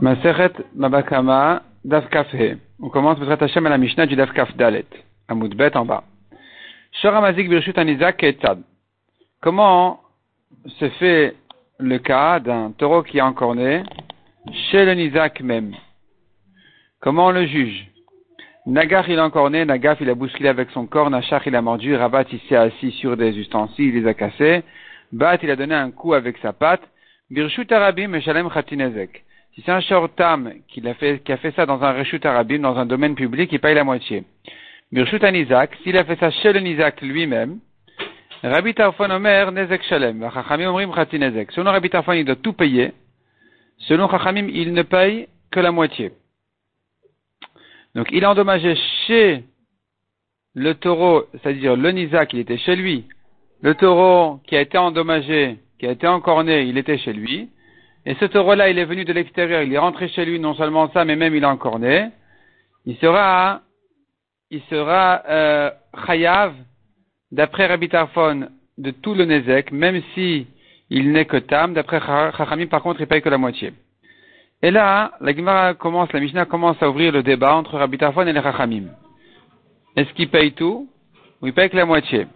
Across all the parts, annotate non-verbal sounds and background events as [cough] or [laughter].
Maseret Mabakama Daf. On commence peut-être Hashem à la Mishnah du Daf Dalet. Amoudbet en bas. Shoramazik Birshut Anizak Ketzad. Comment se fait le cas d'un taureau qui est encore né chez le Nizak même? Comment on le juge? Nagar il est encore né, Nagaf il a bousculé avec son corps, Nachar il a mordu, Rabat il s'est assis sur des ustensiles, il les a cassés, Bat il a donné un coup avec sa patte, Birshut Arabim et Shalem Khatinezek. Si c'est un shortam qui a fait, qui a fait ça dans un reshut arabim, dans un domaine public, il paye la moitié. Birshut Anizak, s'il a fait ça chez le Nizak lui-même, Rabbi Tarfon Omer Nezek Shalem, Chachamim Omrim Khatinezek. Selon Rabbi Tarfon, il doit tout payer. Selon Chachamim, il ne paye que la moitié. Donc il a endommagé chez le taureau, c'est-à-dire le Nizak, il était chez lui. Le taureau qui a été endommagé, qui a été encorné, il était chez lui. Et ce taureau-là, il est venu de l'extérieur, il est rentré chez lui, non seulement ça, mais même il a encorné. Il sera, il sera euh, chayav, d'après Rabbi Tarfon, de tout le Nezek, même si il n'est que tam. D'après Chachamim, par contre, il paye que la moitié. Et là, la Gemara commence, la Mishnah commence à ouvrir le débat entre Rabbi Tarfon et les Chachamim. Est-ce qu'il paye tout ou il paye que la moitié?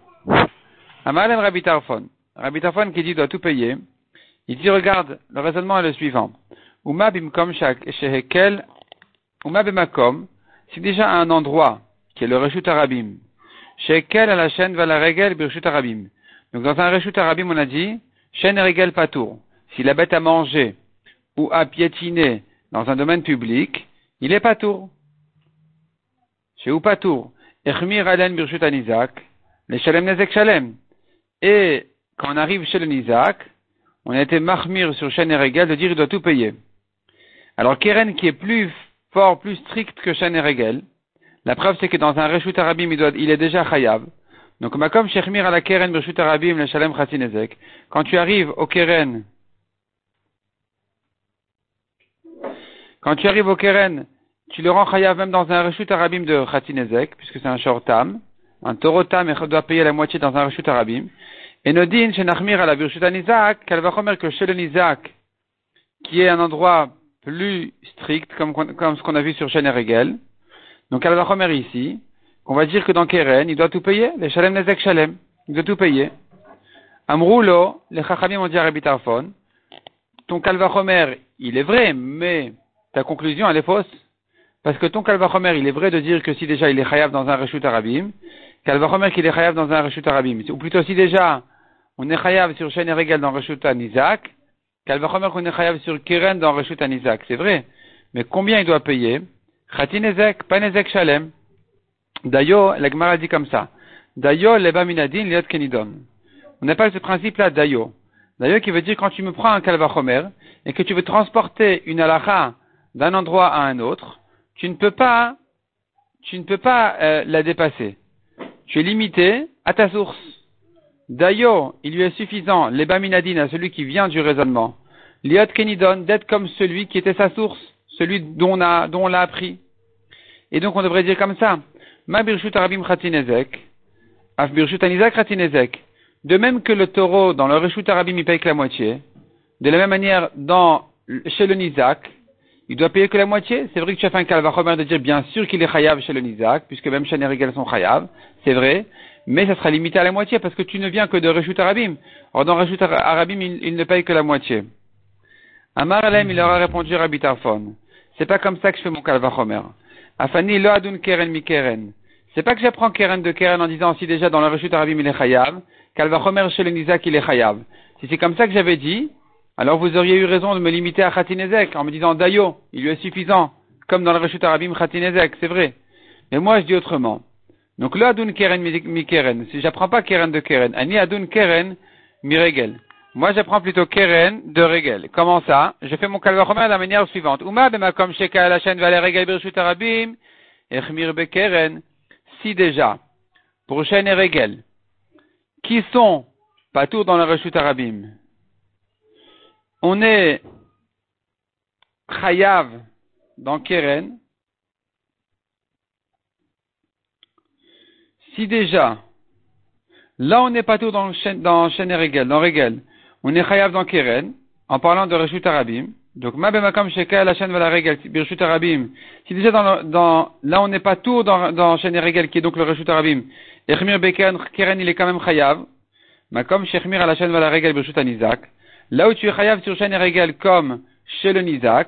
Amalem Rabbi Tarfon. Rabbi Tarfon qui dit doit tout payer. Il dit regarde, le raisonnement est le suivant. Uma shehekel, uma bimakom, c'est déjà un endroit qui est le reshut arabim. Shehekel à la chaîne va la regel birshut arabim. Donc dans un reshut arabim, on a dit, chaîne regel patour. Si la bête a mangé ou a piétiné dans un domaine public, il est patour. Chez ou patour. Echmir alen anizak, les shalem nezek shalem. Et quand on arrive chez le nizak, on a été mahmir sur chaîne et régal de dire qu'il doit tout payer. Alors Keren qui est plus fort, plus strict que chaîne et régal, la preuve c'est que dans un reshut arabim il, il est déjà chayav. Donc makom shechmir à la Keren reshut arabim le shalem chatinezek. Quand tu arrives au Keren, quand tu arrives au Keren, tu le rends chayav même dans un reshut arabim de chatinezek, puisque c'est un shortam, un torotam et doit payer la moitié dans un reshut arabim. Et Nodin, chez Nachmir à la Birshut Nizak, qu'elle va que chez le Nizak, qui est un endroit plus strict, comme, ce qu'on a vu sur Shen Regel, donc elle va ici, qu'on va dire que dans Keren, il doit tout payer, les Shalem Nezek Shalem, il doit tout payer. Amroulo, les Chachamim ont dit à Rabbi Tarfon, ton Kalvachomer, il est vrai, mais ta conclusion, elle est fausse. Parce que ton Kalvachomer, il est vrai de dire que si déjà il est chayav dans un Reshut Arabim, Kalvachomer qu'il est chayav dans un Reshut Arabim, ou plutôt si déjà on est chayav sur Shen Regal dans Reshut Anizak, Kalvachomer qu'on est chayav sur Keren dans Reshut Anizak, c'est vrai. Mais combien il doit payer? Khatinezek, Panezek Shalem. Dayo, la Gemara dit comme ça. Dayo leba minadin liot kenidon. On appelle ce principe-là Dayo. Dayo qui veut dire quand tu me prends un Kalvachomer et que tu veux transporter une halakha d'un endroit à un autre, tu ne peux pas, tu ne peux pas euh, la dépasser. Tu es limité à ta source. D'ailleurs, il lui est suffisant, les baminadines, à celui qui vient du raisonnement, liot kenidon, d'être comme celui qui était sa source, celui dont on, a, dont on l'a appris. Et donc on devrait dire comme ça, ma birshut arabim khatinezek, af birshut anizak khatinezek. De même que le taureau, dans le reshut arabim, il paye que la moitié, de la même manière, dans, chez le nizak, il doit payer que la moitié. C'est vrai que tu as fait un calvachomer de dire bien sûr qu'il est chayav chez le nizak, puisque même chez les sont chayav, c'est vrai, mais ça sera limité à la moitié parce que tu ne viens que de Reshut Arabim. Or, dans Reshut Arabim, il, ne paye que la moitié. Amar Alem, il leur a répondu Rabbi Tarfon. C'est pas comme ça que je fais mon kalvachomer. Afani lo adun keren mi keren. C'est pas que j'apprends keren de keren en disant si déjà dans le Reshut Arabim il est chayav, kalvachomer chez le nizak il est chayav. Si c'est comme ça que j'avais dit, alors vous auriez eu raison de me limiter à Khatinezek en me disant Dayo, il lui est suffisant, comme dans le Reshut Arabim Khatinezek, c'est vrai. Mais moi je dis autrement. Donc le adun keren mi keren. Si j'apprends pas keren de keren, ani adun keren mi regel. Moi j'apprends plutôt keren de regel. Comment ça? Je fais mon calvachomer de la manière suivante. Uma sheka la chaîne regel birshut arabim echmir be keren. Si déjà pour chaîne et regel qui sont pas tout dans le reshut arabim, on est chayav dans keren si déjà, là on n'est pas tout dans, dans Shen Regel, dans Regel, on est Chayav dans Keren, en parlant de Reshut Arabim, Donc, ma bemakom shekel la chaîne la règle, birshut arabim. Si déjà dans, dans, là on n'est pas tout dans, dans chaîne règle qui est donc le reshut arabim. Echmir beken keren il est quand même chayav. Makom shechmir à la chaîne la règle birshut anizak. Là où tu es chayav sur chaîne règle comme chez le nizak.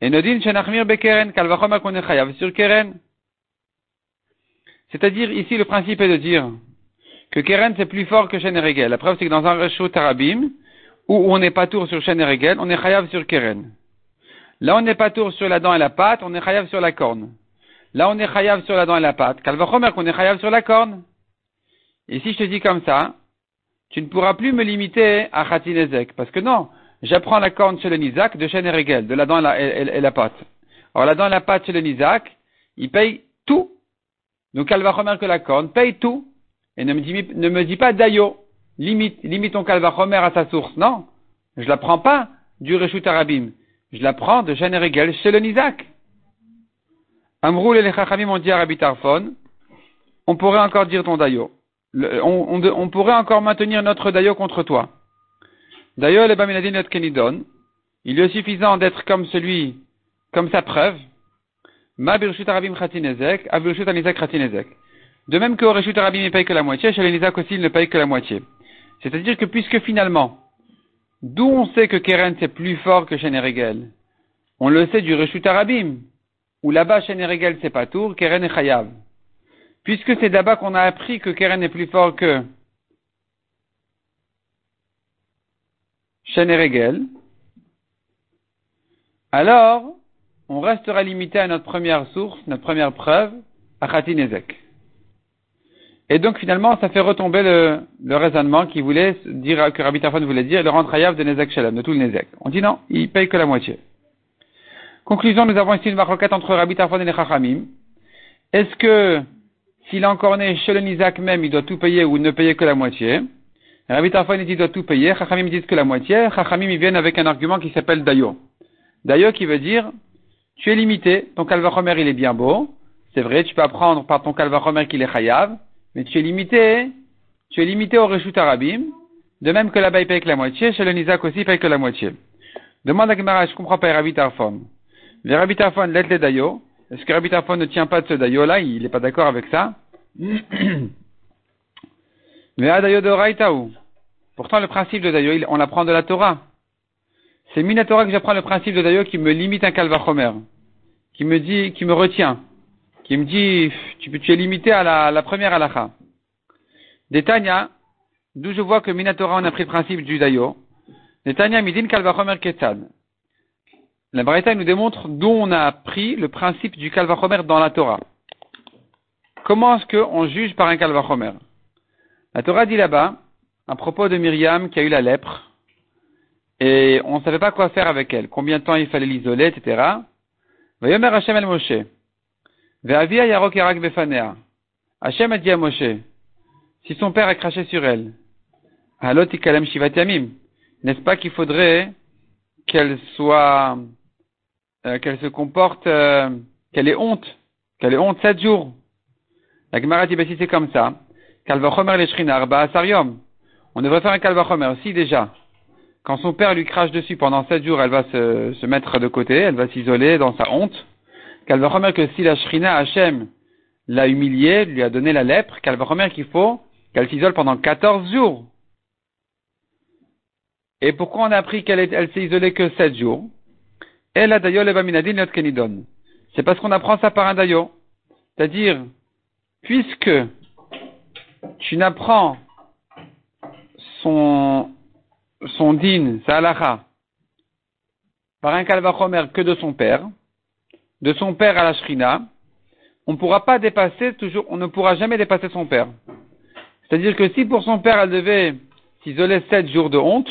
Et nodin shenachmir bekeren kalvachom qu'on est chayav sur keren. C'est-à-dire ici le principe est de dire que keren c'est plus fort que chaîne règle. La preuve c'est que dans un reshut arabim, où on n'est pas tour sur chaîne et régel, on est chayav sur keren. Là, on n'est pas tour sur la dent et la pâte, on est chayav sur la corne. Là, on est chayav sur la dent et la pâte. Kalvachomer qu'on est chayav sur la corne. Et si je te dis comme ça, tu ne pourras plus me limiter à Khatinezek. Parce que non, j'apprends la corne chez le Nizak de chaîne et régel, de la dent et la, et, la pâte. Alors, la dent et la pâte chez le Nizak, il paye tout. Donc, Kalvachomer que la corne paye tout. Et ne me dis, ne me dis pas d'ayo limite, limite ton Kalvachomer à sa source. Non, je la prends pas du Reshut Arabim. Je la prends de Regel chez le Nizak. Amroul et les Chachamim ont dit à Rabbi Tarfon, on pourrait encore dire ton Dayo. on, on, pourrait encore maintenir notre Dayo contre toi. Dayo le Baminadin et Kenidon. Il est suffisant d'être comme celui, comme sa preuve. Ma Birshut Arabim Khatinezek, Abirshut Anizak Khatinezek. De même que au Reshut Arabim il paye que la moitié, chez le Nizak aussi il ne paye que la moitié. C'est-à-dire que puisque finalement, d'où on sait que Keren c'est plus fort que Sheneregel, on le sait du Reshut Arabim, où là-bas Sheneregel c'est pas tour, Keren est Chayav. Puisque c'est là-bas qu'on a appris que Keren est plus fort que Sheneregel, alors on restera limité à notre première source, notre première preuve, à Khatinezek. Et donc finalement, ça fait retomber le, raisonnement qui voulait dire que Rabbi Tarfon voulait dire le rendre hayav de Nezek Shalem, de tout le Nezek. On dit non, il paye que la moitié. Conclusion, nous avons ici une maroquette entre Rabbi Tarfon et les Chachamim. Est-ce que s'il est encore né chez le Nizak même, il doit tout payer ou ne payer que la moitié? Rabbi Tarfon dit qu'il doit tout payer, Chachamim dit que la moitié. Chachamim ils viennent avec un argument qui s'appelle Dayo. Dayo qui veut dire tu es limité, ton Kalvachomer il est bien beau, c'est vrai, tu peux apprendre par ton Kalvachomer qu'il est chayav, mais tu es limité, tu es limité au Reshut Arabim, de même que là-bas il paye que la moitié, chez le Nizak aussi il paye que la moitié. Demande à Gemara, je comprends pas Rabbi Tarfon. Rabbi Tarfon, l'aide les Dayo. Est-ce que Rabbi Tarfon ne tient pas de ce Dayo-là Il n'est pas d'accord avec ça? [clears throat] Mais à Dayo de Raitaou. Pourtant, le principe de Dayo, on l'apprend de la Torah. C'est Minatora que j'apprends le principe de Dayo qui me limite un Kalvachomer. Qui me dit, qui me retient qui me dit, tu, es limité à la, première halakha. Détania, d'où je vois que Minatora on a pris le principe du Dayo. Détania midin kalvachomer ketzad. La Braïta nous démontre d'où on a pris le principe du kalvachomer dans la Torah. Comment est-ce qu'on juge par un kalvachomer La Torah dit là-bas, à propos de Myriam qui a eu la lèpre, et on ne savait pas quoi faire avec elle, combien de temps il fallait l'isoler, etc. Vayomer Hashem el Moshe. Ve'avia yarok yarak befanea. Hachem a dit à Moshe, si son père a craché sur elle, alot ikalem shivat yamim, n'est-ce pas qu'il faudrait qu'elle soit, euh, qu'elle se comporte, euh, qu'elle ait honte, qu'elle ait honte sept jours. La Gemara dit, bah, si c'est comme ça, kalvachomer le arba asarium. On devrait faire un kalvachomer, si déjà, quand son père lui crache dessus pendant sept jours, elle va se, mettre de côté, elle va s'isoler dans sa honte, qu'elle va remettre que si la Shrina Hachem l'a humilié, lui a donné la lèpre, qu'elle va remettre qu'il faut qu'elle s'isole pendant 14 jours. Et pourquoi on a appris qu'elle elle s'est isolée que 7 jours? Elle a d'ailleurs le. C'est parce qu'on apprend ça par un dayo. C'est-à-dire, puisque tu n'apprends son, son din, sa halacha, par un kalvachomer que de son père, de son père à la Shrina, on ne pourra pas dépasser toujours, on ne pourra jamais dépasser son père. C'est-à-dire que si pour son père elle devait s'isoler sept jours de honte,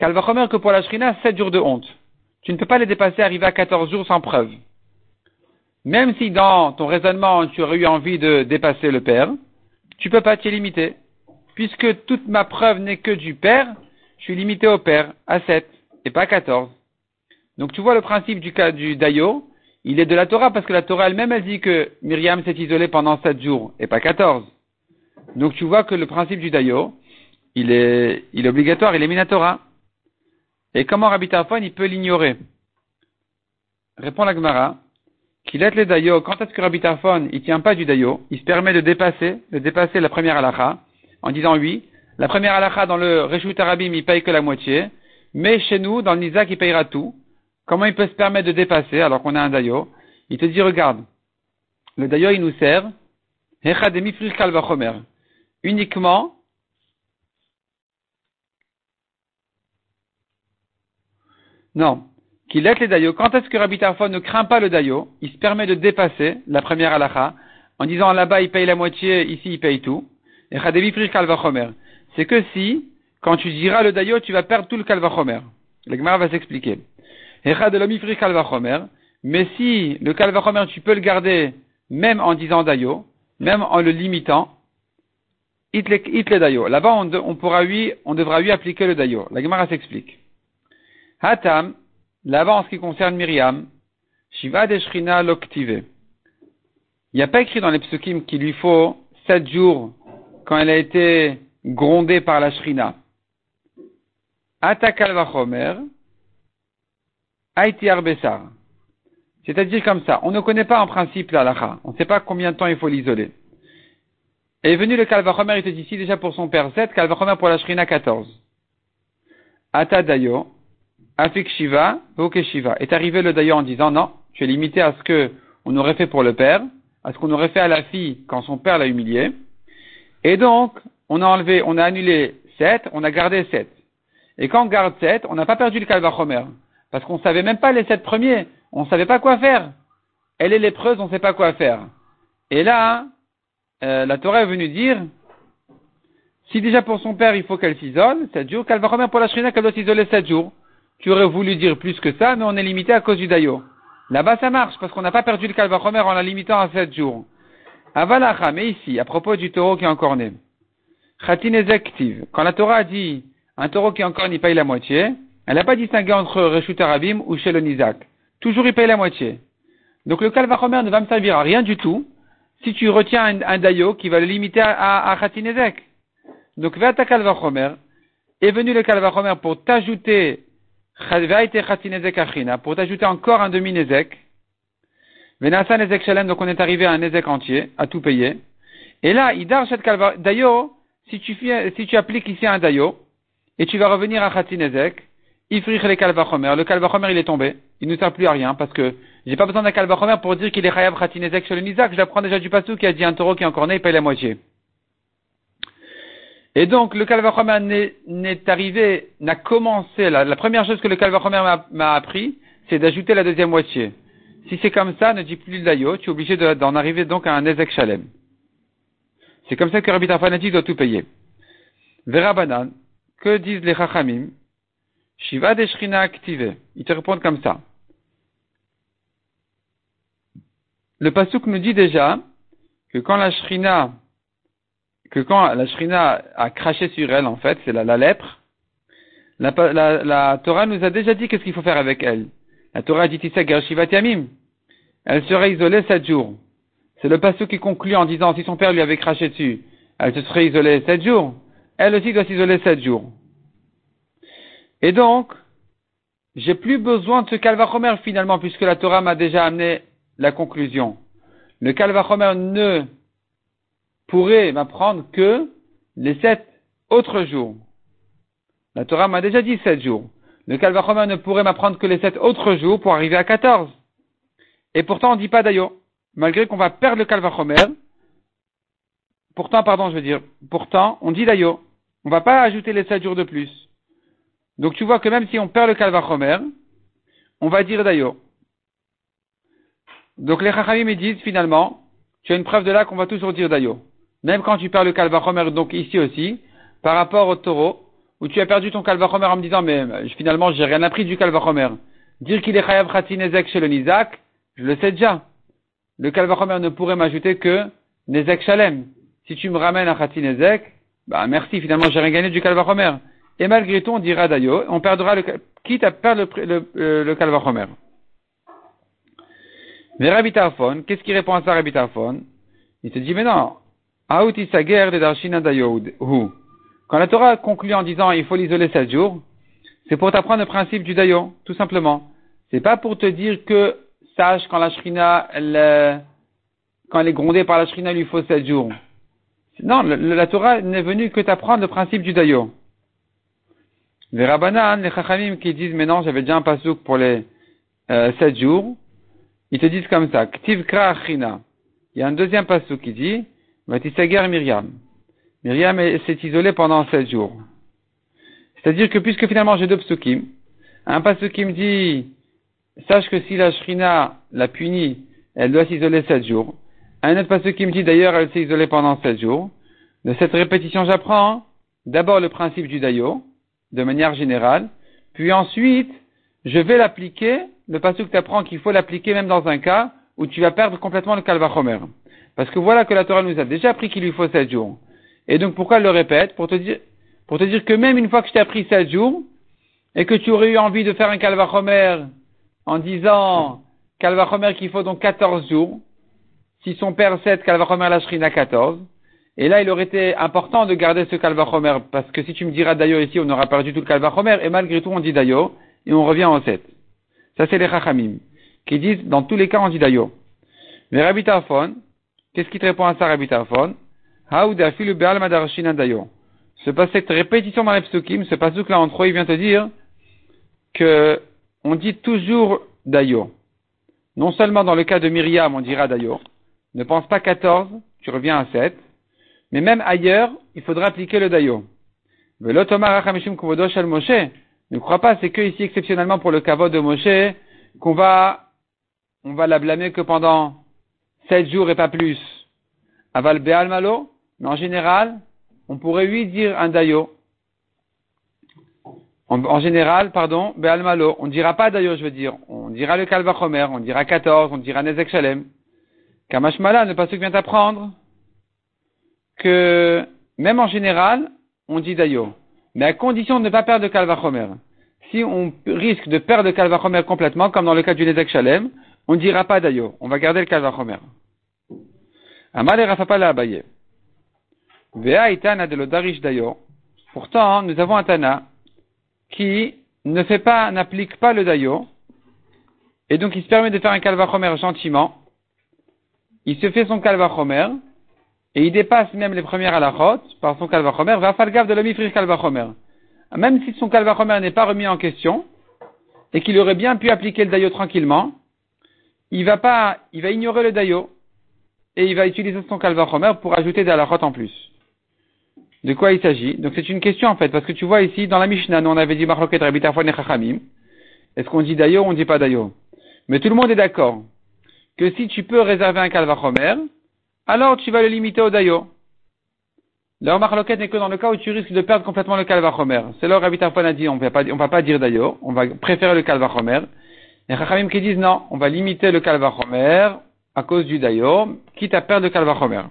remettre que pour la Shrina, sept jours de honte. Tu ne peux pas les dépasser, arriver à 14 jours sans preuve. Même si dans ton raisonnement tu aurais eu envie de dépasser le père, tu peux pas t'y limiter. Puisque toute ma preuve n'est que du père, suis limité au père, à 7, et pas 14. Donc tu vois le principe du cas du Dayo, il est de la Torah parce que la Torah elle-même elle dit que Myriam s'est isolée pendant sept jours et pas quatorze. Donc tu vois que le principe du Dayo, il est, il est obligatoire, il est Minatora. Et comment Rabbi il peut l'ignorer Répond la Gemara, qu'il est les dayo, quand est-ce que Rabbi il tient pas du dayo, il se permet de dépasser, de dépasser la première halakha, en disant oui, la première halakha dans le Reshut Arabim, il paye que la moitié, mais chez nous, dans le Nizak, il payera tout. Comment il peut se permettre de dépasser alors qu'on a un dayo? Il te dit, regarde, le dayo, il nous sert, uniquement Non. Qu'il est les dayo. Quand est-ce que Rabbi Tarfon ne craint pas le dayo? Il se permet de dépasser la première halakha en disant là-bas il paye la moitié, ici il paye tout. Et C'est que si, quand tu diras le dayo, tu vas perdre tout le kalvachomer. Le va s'expliquer. Mais si le kalvachomer, tu peux le garder même en disant dayo, même en le limitant, it le dayo. Là-bas, on, pourra lui, on devra lui appliquer le dayo. La Gemara s'explique. Hatam, là-bas en ce qui concerne Myriam, Shiva Deshrina Loktive. Il n'y a pas écrit dans les psukim qu'il lui faut sept jours quand elle a été grondée par la Shrina. Atakal Vachomer, Aiti Arbessar. C'est-à-dire comme ça, on ne connaît pas en principe la lacha, on ne sait pas combien de temps il faut l'isoler. Est venu le Kalvachomer, il dit ici déjà pour son père 7, Kalvachomer pour la Shrina 14. Ata Dayo, Afik Shiva, Shiva. Est arrivé le Dayo en disant non, tu es limité à ce que on aurait fait pour le père, à ce qu'on aurait fait à la fille quand son père l'a humilié. Et donc, on a enlevé, on a annulé 7, on a gardé 7. Et quand on garde 7, on n'a pas perdu le Kalvachomer. Parce qu'on ne savait même pas les 7 premiers. On ne savait pas quoi faire. Elle est lépreuse, on ne sait pas quoi faire. Et là, euh, la Torah est venue dire, si déjà pour son père il faut qu'elle s'isole, 7 jours, remettre pour la shrina qu'elle doit s'isoler 7 jours. Tu aurais voulu dire plus que ça, mais on est limité à cause du dayo. Là-bas ça marche, parce qu'on n'a pas perdu le kalvachomer en la limitant à 7 jours. Avalacha, mais ici, à propos du taureau qui est encore né. Quand la Torah a dit, un taureau qui encore né paye la moitié, elle n'a pas distingué entre Reshut Arabim ou chez le Nizak toujours il paye la moitié. Donc le Kalvachomer ne va me servir à rien du tout si tu retiens un, dayo qui va le limiter à, à, Khatinezek. Donc ta Kalvachomer est venu le Kalvachomer pour t'ajouter pour t'ajouter encore un demi-Nezek. Venasa Nezek Shalem, donc on est arrivé à un Nezek entier, à tout payer. Et là, Idar Shet Dayo, si tu, si tu appliques ici un Dayo, et tu vas revenir à Khatinezek, Ifrich le Kalvachomer. Le Kalvachomer, il est tombé. Il ne sert plus à rien parce que j'ai pas besoin d'un Kalvachomer pour dire qu'il est Chayav Khatinezek sur le Nizak. Je l'apprends déjà du Passou qui a dit un taureau qui est encore né, il paye la moitié. Et donc, le Kalvachomer n'est arrivé, n'a commencé, la, la première chose que le Kalvachomer m'a appris, c'est d'ajouter la deuxième moitié. Si c'est comme ça, ne dis plus le Dayo, tu es obligé d'en arriver donc à un Ezek Shalem. C'est comme ça que Rabbi Tarfanati doit tout payer. Vera Banan, que disent les Chachamim Shiva de Shrina activé. Ils te répondent comme ça. Le Pasuk nous dit déjà que quand la Shrina, que quand la Shrina a craché sur elle, en fait, c'est la, la, lèpre, la, la, la, Torah nous a déjà dit qu'est-ce qu'il faut faire avec elle. La Torah dit Shiva Tiamim. Elle serait isolée sept jours. C'est le Pasuk qui conclut en disant si son père lui avait craché dessus, elle se serait isolée sept jours. Elle aussi doit s'isoler sept jours. Et donc, j'ai plus besoin de ce Kalvachomer finalement, puisque la Torah m'a déjà amené la conclusion. Le Kalvachomer ne pourrait m'apprendre que les sept autres jours. La Torah m'a déjà dit sept jours. Le Kalvachomer ne pourrait m'apprendre que les sept autres jours pour arriver à quatorze. Et pourtant, on ne dit pas d'ailleurs, malgré qu'on va perdre le Kalvachomer, pourtant, pardon, je veux dire, pourtant, on dit d'ailleurs, on ne va pas ajouter les sept jours de plus. Donc tu vois que même si on perd le Kalvachomer, on va dire d'ailleurs. Donc les Chachamim disent finalement, tu as une preuve de là qu'on va toujours dire d'ailleurs. Même quand tu perds le Kalvachomer, donc ici aussi, par rapport au taureau, où tu as perdu ton Kalvachomer en me disant, mais finalement j'ai rien appris du Kalvachomer. Dire qu'il est Chayav Khatinezek chez le Nizak, je le sais déjà. Le Kalvachomer ne pourrait m'ajouter que Nezek Shalem. Si tu me ramènes à Khatinezek, bah merci, finalement j'ai rien gagné du Kalvachomer. Et malgré tout, on dira d'ailleurs, on perdra le, quitte à perdre le, le, le, le. Mais Rabbi qu'est-ce qu'il répond à ça, Rabbi? Il se dit, mais non, de Darshina Quand la Torah conclut en disant, il faut l'isoler sept jours, C'est pour t'apprendre le principe du dayo, tout simplement. C'est pas pour te dire que sache quand la shrina, elle, euh, quand elle est grondée par la shrina, il lui faut sept jours. Non, la Torah n'est venue que t'apprendre le principe du dayo. Les Rabbanan, les Chachamim qui disent, mais non, j'avais déjà un pasouk pour les euh, sept jours, ils te disent comme ça, Ktiv Il y a un deuxième pasouk qui dit, Vatisager Myriam. Myriam s'est isolée pendant sept jours. C'est-à-dire que puisque finalement j'ai deux psukim, un pasukim dit, sache que si la shrina la punit, elle doit s'isoler sept jours. Un autre pasukim dit d'ailleurs, elle s'est isolée pendant sept jours. De cette répétition, j'apprends d'abord le principe du dayo, de manière générale, puis ensuite, je vais l'appliquer, le pasuk t'apprend qu'il faut l'appliquer même dans un cas où tu vas perdre complètement le kalvachomer. Parce que voilà que la Torah nous a déjà appris qu'il lui faut sept jours. Et donc pourquoi elle le répète? Pour te dire, pour te dire que même une fois que je t'ai appris sept jours, et que tu aurais eu envie de faire un calvachomer en disant calvachomer qu'il faut donc 14 jours, si son père 7, calvachomer la shrina 14, et là il aurait été important de garder ce calvachomer, parce que si tu me diras d'ailleurs ici, on aura perdu tout le calvachomer, et malgré tout on dit d'ailleurs, et on revient en 7. Ça c'est les chachamim, qui disent, dans tous les cas on dit d'ailleurs. Mais Rabbi qu'est-ce qui te répond à ça Rabbi Tarfon? Ce pas cette répétition dans les psukim, ce que là en trois, il vient te dire que on dit toujours dayo. Non seulement dans le cas de Myriam, on dira dayo. Ne pense pas 14, tu reviens à 7. Mais même ailleurs, il faudra appliquer le dayo. Ne crois pas, c'est que ici, exceptionnellement pour le kavod de Moshe, qu'on va, on va la blâmer que pendant 7 jours et pas plus. Aval be'al malo, mais en général, on pourrait lui dire un dayo. En, général, pardon, be'almalo, on ne dira pas dayo, je veux dire. On dira le kalvachomer, on dira 14, on dira nezek shalem. Kamashmala, ne pas ce que vient apprendre que même en général, on dit dayo. Mais à condition de ne pas perdre le kalvachomer. Si on risque de perdre le kalvachomer complètement, comme dans le cas du nezek shalem, on ne dira pas dayo. On va garder le kalvachomer. Amal et Rafapala Abaye. Vea itana de l'odarish dayo. Pourtant, nous avons un Tana qui ne fait pas, n'applique pas le dayo, et donc il se permet de faire un kalvachomer gentiment. Il se fait son kalvachomer, et il dépasse même les premières halachot par son kalvachomer, va faire gaffe de l'omifrir kalvachomer. Même si son kalvachomer n'est pas remis en question, et qu'il aurait bien pu appliquer le dayo tranquillement, il va pas, il va ignorer le dayo, et il va utiliser son kalvachomer pour ajouter des halachot en plus. De quoi il s'agit Donc c'est une question en fait, parce que tu vois ici, dans la Mishnah, nous on avait dit Machloket Rabbi et Chachamim. Est-ce qu'on dit Dayo ou on dit pas Dayo Mais tout le monde est d'accord que si tu peux réserver un Kalvachomer, alors tu vas le limiter au Dayo. Leur Machloket n'est que dans le cas où tu risques de perdre complètement le Kalvachomer. C'est là Rabbi a dit on ne va pas dire Dayo, on va préférer le Kalvachomer. Et Chachamim qui disent non, on va limiter le Kalvachomer à cause du Dayo, quitte à perdre le Kalvachomer.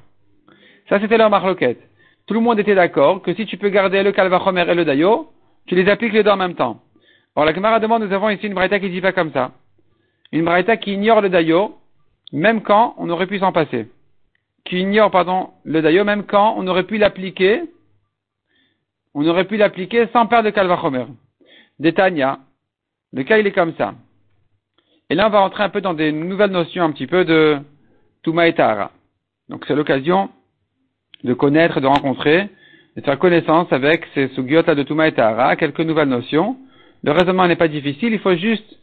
Ça c'était leur Machloket tout le monde était d'accord que si tu peux garder le Kalvachomer et le Dayo, tu les appliques les deux en même temps. Alors la Gemara demande, nous avons ici une Braïta qui dit pas comme ça. Une Braïta qui ignore le Dayo, même quand on aurait pu s'en passer. Qui ignore, pardon, le Dayo, même quand on aurait pu l'appliquer, on aurait pu l'appliquer sans perdre le Kalvachomer. Détania, le cas il est comme ça. Et là on va rentrer un peu dans des nouvelles notions un petit peu de Tuma et Donc c'est l'occasion de connaître, de rencontrer, de faire connaissance avec ces sugyota de Touma et Tahara, quelques nouvelles notions. Le raisonnement n'est pas difficile, il faut juste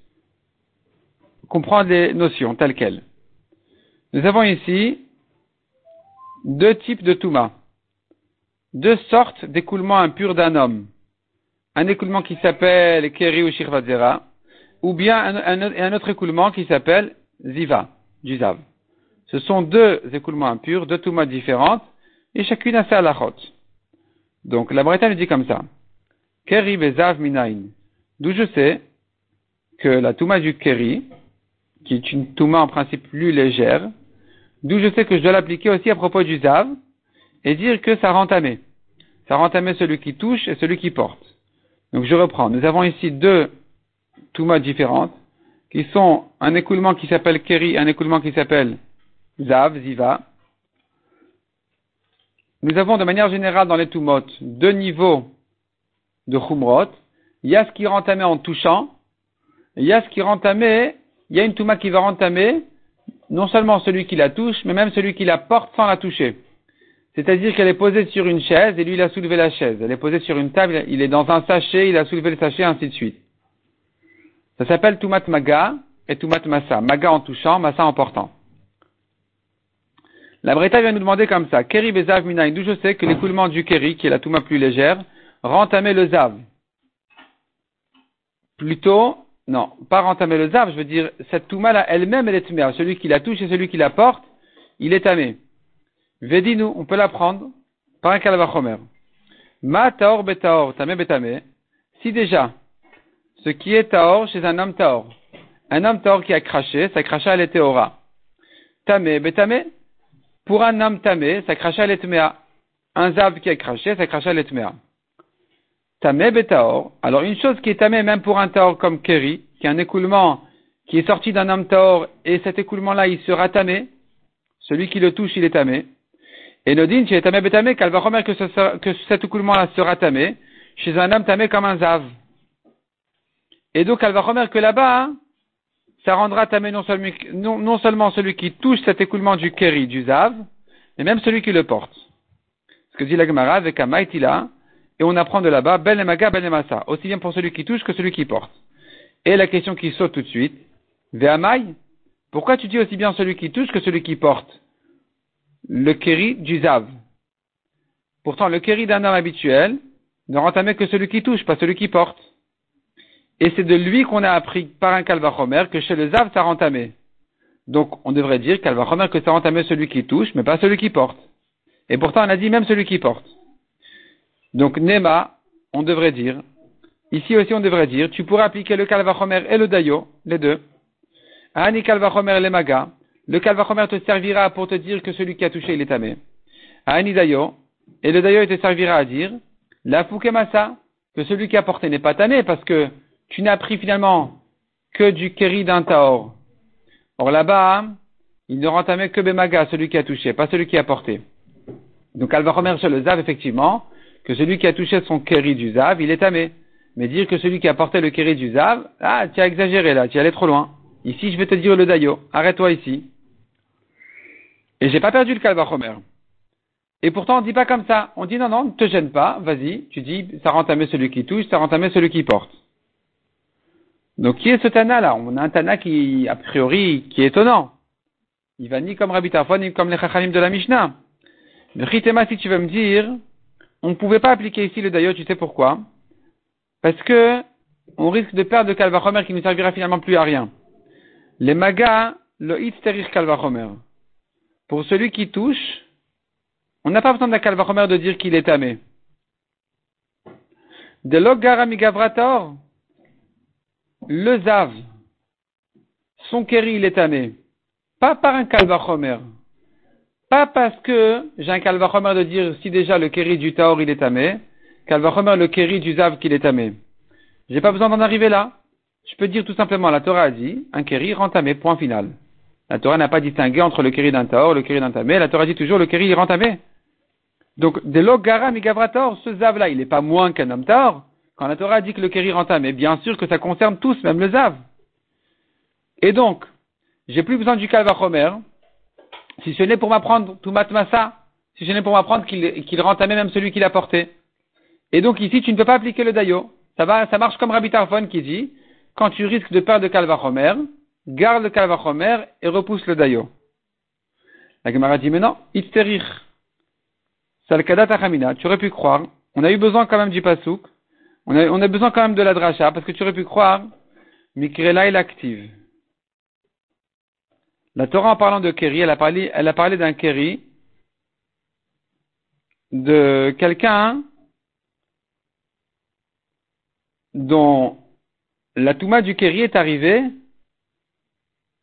comprendre les notions telles quelles. Nous avons ici deux types de Touma, deux sortes d'écoulement impur d'un homme. Un écoulement qui s'appelle Keri ou Shirvazera, ou bien un, autre écoulement qui s'appelle Ziva, du. Ce sont deux écoulements impurs, deux Toumas différentes, et chacune a sa halachot. Donc la Bretagne dit comme ça. Keri bezav minain. D'où je sais que la touma du keri, qui est une touma en principe plus légère, d'où je sais que je dois l'appliquer aussi à propos du zav, et dire que ça rend tamé. Ça rend tamé celui qui touche et celui qui porte. Donc je reprends. Nous avons ici deux toumas différentes, qui sont un écoulement qui s'appelle keri, un écoulement qui s'appelle zav, ziva, nous avons de manière générale dans les Tumot deux niveaux de Chumrot. il y a ce qui tamé en touchant, il y a ce qui tamé, il y a une touma qui va rentamer, non seulement celui qui la touche, mais même celui qui la porte sans la toucher. C'est-à-dire qu'elle est posée sur une chaise et lui il a soulevé la chaise. Elle est posée sur une table, il est dans un sachet, il a soulevé le sachet, ainsi de suite. Ça s'appelle Tumat Maga et Tumat Massa. Maga en touchant, Massa en portant. La Breta vient nous demander comme ça. Keri Bezav Minaï, d'où je sais que l'écoulement du Keri, qui est la Touma plus légère, rentamer le Zav. Plutôt, non, pas rentamer le Zav, je veux dire, cette Touma là elle-même, elle est Tmea. Celui qui la touche et celui qui la porte, il est tamé. Vedinu, on peut l'apprendre par un kalvachomer. Ma taor betaor, tamé betame. Si déjà, ce qui est taor chez un homme taor, un homme taor qui a craché, sa cracha elle est théora. Tamé betame. Pour un homme tamé, sa cracha elle est tmea. Un zav qui a craché, sa cracha elle est tmea. Tamé betaor. Alors une chose qui est tamé même pour un taor comme Keri, qui est un écoulement qui est sorti d'un homme taor, et cet écoulement-là il sera tamé, celui qui le touche il est tamé. Et Nodin, chez Tamé Betamé, qu'elle va remettre que, que cet écoulement-là sera tamé, chez un homme tamé comme un zav. Et donc, elle va remettre que là-bas, hein, ça rendra tamé non seulement, non, seulement, celui qui touche cet écoulement du keri, du zav, mais même celui qui le porte. Ce que dit la Gemara avec un maïtila, et on apprend de là-bas, ben emaga, ben massa, aussi bien pour celui qui touche que celui qui porte. Et la question qui saute tout de suite, ve'amai, pourquoi tu dis aussi bien celui qui touche que celui qui porte? le kéri du zav? Pourtant, le kéri d'un homme habituel ne rentamait que celui qui touche, pas celui qui porte. Et c'est de lui qu'on a appris par un kalvachomer que chez le zav, ça rentamait. Donc, on devrait dire kalvachomer que ça rentamait celui qui touche, mais pas celui qui porte. Et pourtant, on a dit même celui qui porte. Donc, Nema, on devrait dire, ici aussi on devrait dire, tu pourrais appliquer le kalvachomer et le dayo, les deux. Ani kalvachomer le maga, le kalvachomer te servira pour te dire que celui qui a touché, il est tamé. Ani dayo, et le dayo te servira à dire, la fukemasa, que celui qui a porté n'est pas tamé parce que tu n'as pris finalement que du keri d'un taor. Or là-bas, il ne rend tamé que bemaga, celui qui a touché, pas celui qui a porté. Donc kalvachomer sur le zav, effectivement, que celui qui a touché son keri du zav, il est tamé. Mais dire que celui qui a porté le keri du zav, ah, tu as exagéré là, tu es allé trop loin. Ici, je vais te dire le dayo. Arrête-toi ici. Et j'ai pas perdu le kalvachomer. Et pourtant, on dit pas comme ça. On dit non, non, ne te gêne pas, vas-y. Tu dis, ça rend tamé celui qui touche, ça rend tamé celui qui porte. Donc, qui est ce Tana là? On a un Tana qui, a priori, qui est étonnant. Il va ni comme Rabbi Tarfon, ni comme les Chachanim de la Mishnah. Mais Ritema, si tu veux me dire, on ne pouvait pas appliquer ici le Dayo, tu sais pourquoi? Parce que on risque de perdre le Kalvachomer qui ne servira finalement plus à rien. Les magas, le Itzterir Kalvachomer. Pour celui qui touche, on n'a pas besoin d'un calvachomer de dire qu'il est tamé. De l'ogaramigavrator, le zav, son kéri, il est tamé. Pas par un calvachomer. Pas parce que j'ai un calvachomer de dire si déjà le kéri du taor il est tamé, calvachomer le kéri du zav qu'il est tamé. J'ai pas besoin d'en arriver là. Je peux dire tout simplement, la Torah a dit, un kéri rentamé, point final. La Torah n'a pas distingué entre le kéri d'un taor le kéri d'un tamé. La Torah dit toujours le kéri est rentamé. Donc, de l'ogara migavrator, ce zav-là, il n'est pas moins qu'un homme taor. Quand la Torah dit que le kéri rentamé, bien sûr que ça concerne tous, même le zav. Et donc, j'ai plus besoin du kalvachomer, si ce n'est pour m'apprendre tout matmasa, si ce n'est pour m'apprendre qu'il qu rentamait même celui qui l'a porté. Et donc ici, tu ne peux pas appliquer le dayo. Ça va, ça marche comme Rabbi Tarfon qui dit, quand tu risques de perdre de kalvachomer, garde le kalvachomer et repousse le dayo. La Gemara dit, mais non, itterir. Salkadat achamina, tu aurais pu croire. On a eu besoin quand même du pasouk. On a, besoin quand même de la dracha, parce que tu aurais pu croire, mikrela il active. La Torah en parlant de Keri, elle a parlé, d'un Keri, de quelqu'un dont la Touma du Keri est arrivée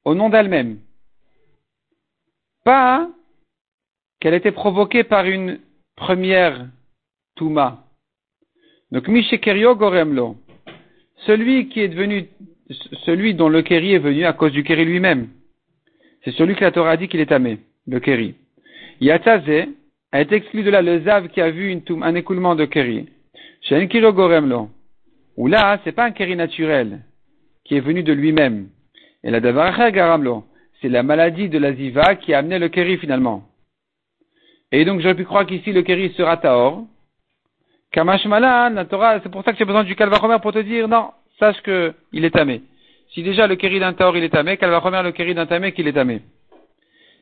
au nom d'elle-même. Pas qu'elle était provoquée par une première Touma. Donc, Mishekerio Goremlo. Celui qui est devenu, celui dont le Keri est venu à cause du Keri lui-même. C'est celui que la Torah a dit qu'il est amé, le Keri. Yataze a été exclu de là le Zav qui a vu un écoulement de Keri. Goremlo. Ou là, c'est pas un kéri naturel qui est venu de lui-même. Et la Davaracher Garamlo, c'est la maladie de la ziva qui a amené le kéri finalement. Et donc j'aurais pu croire qu'ici le kéri sera taor. Kamash Malan, la Torah, c'est pour ça que j'ai besoin du Kalvachomer pour te dire non, sache que il est tamé. Si déjà le kéri d'un il est tamé, Kalvachomer le kéri d'un tamé qu'il est tamé.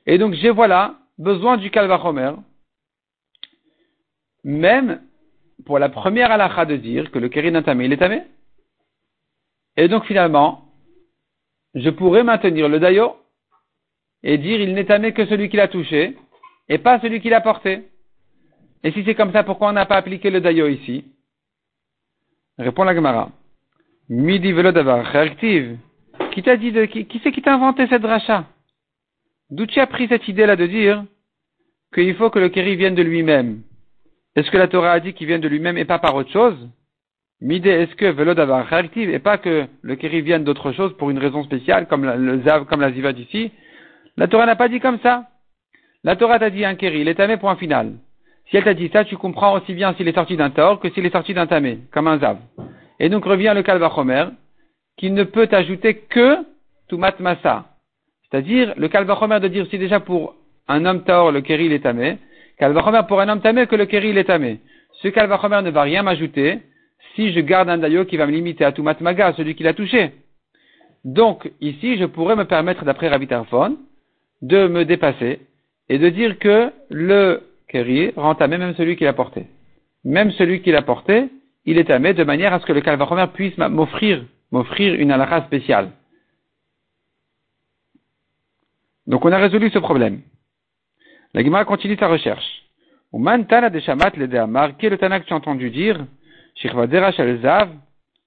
Et donc j'ai voilà besoin du Kalvachomer, même pour la première halakha de dire que le kéri d'un tamé il est tamé. Et donc finalement, je pourrais maintenir le dayo et dire il n'est tamé que celui qui l'a touché et pas celui qui l'a porté. Et si c'est comme ça, pourquoi on n'a pas appliqué le dayo ici? Répond la Gemara. Midi velo d'avoir réactive. Qui t'a dit de, qui, qui c'est qui t'a inventé cette rachat D'où tu as pris cette idée-là de dire qu'il faut que le kéri vienne de lui-même? Est-ce que la Torah a dit qu'il vienne de lui-même et pas par autre chose? Midi, est-ce que velo d'avoir réactive et pas que le kéri vienne d'autre chose pour une raison spéciale comme la, comme la ziva d'ici? La Torah n'a pas dit comme ça. La Torah t'a dit un kéri, il est tamé point final. Si elle t'a dit ça, tu comprends aussi bien s'il est sorti d'un tort que s'il est sorti d'un tamé, comme un zav. Et donc revient le kalvachomer, qui ne peut ajouter que tumat massa. C'est-à-dire, le kalvachomer de dire si déjà pour un homme taor, le kéri il est tamé, kalvachomer pour un homme tamé que le kéri il est tamé. Ce kalvachomer ne va rien m'ajouter si je garde un dayo qui va me limiter à tumat maga, celui qui l'a touché. Donc, ici, je pourrais me permettre, d'après Rabbi Tarfon, de me dépasser et de dire que le kéri rend tamé même celui qui l'a porté. Même celui qui l'a porté, il est tamé de manière à ce que le calvachomer puisse m'offrir, m'offrir une halakha spéciale. Donc on a résolu ce problème. La continue sa recherche. Ou tana de shamat le de amar, qui est le tana que tu as entendu dire? Shirvadera shel zav,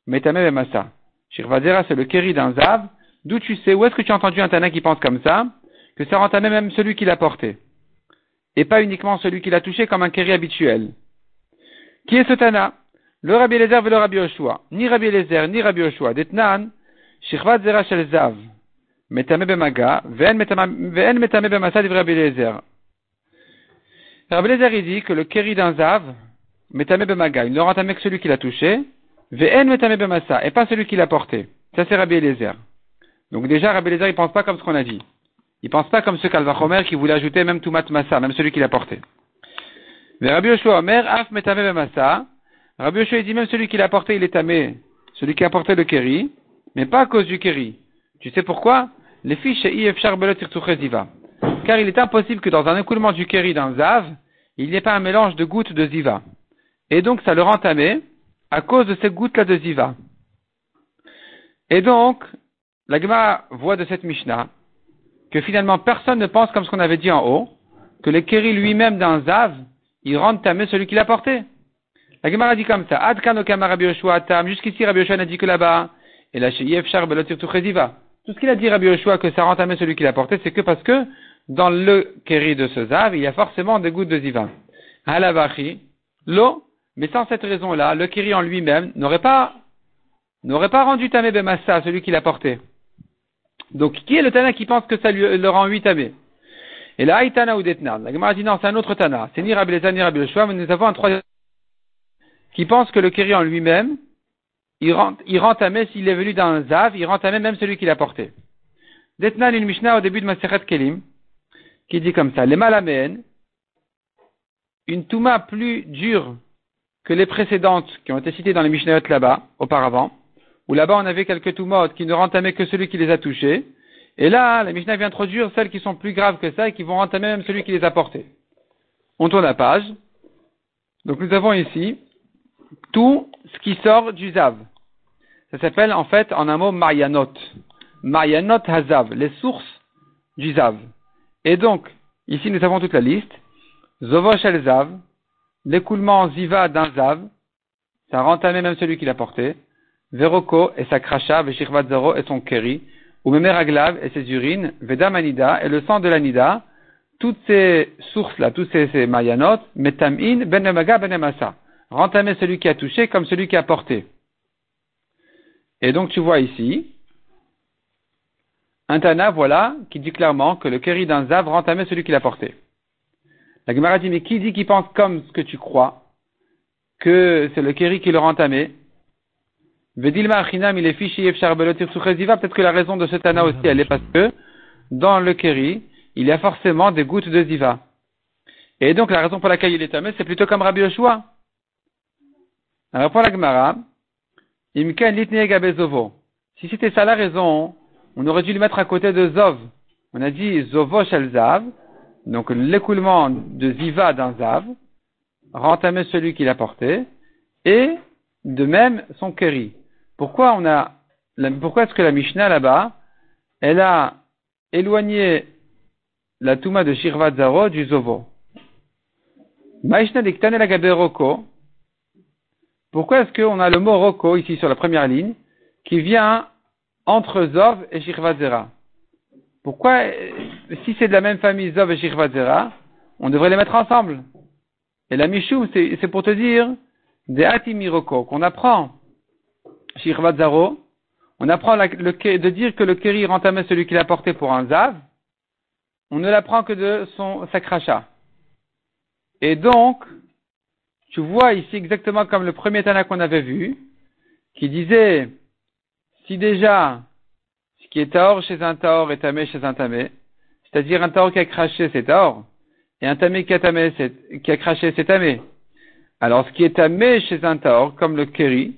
metame bemasa. Shirvadera c'est le kéri d'un zav. D'où tu sais, où est-ce que tu as entendu un tana qui pense comme ça? Que ça rend tamé même celui qui l'a porté. Et pas uniquement celui qui l'a touché comme un kéri habituel. Qui est ce tana? Le Rabbi Eliezer et le Rabbi Yoshua. Ni Rabbi Eliezer, ni Rabbi Yoshua. Detnan, Shichvat Zera Shel Zav. Metame Bemaga, Ve'en Metame Bemasa d'Ivre Rabbi Eliezer. Rabbi Eliezer, il dit que le kéri d'un Zav, Metame Bemaga, il ne rend que celui qui l'a touché, Ve'en Metame Bemasa, et pas celui qui l'a porté. Ça, c'est Rabbi Eliezer. Donc déjà, Rabbi Eliezer, il pense pas comme ce qu'on a dit. Il pense pas comme ce Kalvachomer qui voulait ajouter même Tumat Massa, même celui qui l'a porté. Mais Rabbi Yoshua Omer, Af Metame Bemasa, Rabbi Yoshua dit même celui qui l'a porté, il est tamé, celui qui a porté le kéri, mais pas à cause du kéri. Tu sais pourquoi? Les fiches ziva. Car il est impossible que dans un écoulement du kéri d'un zav, il n'y ait pas un mélange de gouttes de ziva. Et donc ça le rend tamé à cause de ces gouttes-là de ziva. Et donc, la Gemara voit de cette Mishnah que finalement personne ne pense comme ce qu'on avait dit en haut, que le kéri lui-même d'un zav, il rend tamé celui qui l'a porté. La Gemara dit comme ça. Ad kanokama Rabbi tam. Jusqu'ici, Rabbi Yoshua n'a dit que là-bas. Et là, chez Yefchar belotir Tout ce qu'il a dit Rabbi Yoshua que ça rentamait celui qui l'a porté, c'est que parce que dans le kéri de ce zav, il y a forcément des gouttes de ziva. Alavachi, l'eau, mais sans cette raison-là, le kéri en lui-même n'aurait pas, n'aurait pas rendu tamé bemassa celui qui l'a porté. Donc, qui est le tana qui pense que ça lui, le rend huit tamé? Et là, Aïtana ou Detnan. La Gemara dit non, c'est un autre tana. C'est ni Rabbi Lezan ni mais nous avons un troisième qui pense que le kéri en lui-même, il, rend, il rentamait, s'il est venu dans un zav, il rentamait même celui qui l'a porté. Detnan une Mishnah au début de Maseret Kelim, qui dit comme ça, les malamènes, une touma plus dure que les précédentes qui ont été citées dans les Mishnayot là-bas, auparavant, où là-bas on avait quelques toumot qui ne rentamaient que celui qui les a touchés, et là, la Mishnah vient introduire celles qui sont plus graves que ça et qui vont rentamer même celui qui les a portés. On tourne la page. Donc nous avons ici tout ce qui sort du Zav. Ça s'appelle en fait en un mot Marianot. Marianot Hazav, les sources du Zav. Et donc, ici nous avons toute la liste. Zovosh el Zav, l'écoulement Ziva d'un Zav, ça rentamait même celui qui l'a porté. Veroko et sa Veshirvat Zoro et son keri, ou Memeraglav et ses urines, Vedamanida et le sang de l'anida, toutes ces sources-là, tous ces, ces mayanot, Metamin, Benemaga, Benemasa rentamer celui qui a touché comme celui qui a porté. Et donc tu vois ici, un Tana, voilà, qui dit clairement que le kéri d'un Zav rentamait celui qui l'a porté. La Gemara dit, mais qui dit qu'il pense comme ce que tu crois, que c'est le kéri qui le rentamait Vedilma Achinam, il est fiché Peut-être que la raison de ce Tana aussi, elle est parce que dans le Keri, il y a forcément des gouttes de Ziva. Et donc la raison pour laquelle il est tamé, c'est plutôt comme Rabbi Yoshua. Alors pour la Gemara, Imken litne Zovo. Si c'était ça la raison, on aurait dû le mettre à côté de Zov. On a dit Zovo shel Zav, donc l'écoulement de Ziva d'un Zav, rentamer celui qui l'a porté, et de même son Keri. Pourquoi on a, pourquoi est-ce que la Mishnah là-bas, elle a éloigné la Touma de Shirvat Zaro du Zovo? Maishna diktane la Roko. Pourquoi est-ce qu'on a le mot Roko ici sur la première ligne qui vient entre Zov et Shirvazera Pourquoi, si c'est de la même famille Zov et Shirvazera, on devrait les mettre ensemble? Et la Mishum, c'est pour te dire des Atimiroko qu'on apprend Shirvazaro, on apprend de dire que le Keri rentamait celui qui l'a porté pour un Zav, on ne l'apprend que de son sakracha. Et donc, tu vois ici exactement comme le premier Tana qu'on avait vu, qui disait, si déjà, ce qui est Taor chez un Taor est Tamé chez un Tamé, c'est-à-dire un Taor qui a craché, c'est Taor, et un Tamé qui a, tamé, qui a craché, c'est Tamé. Alors, ce qui est Tamé chez un Taor, comme le Keri,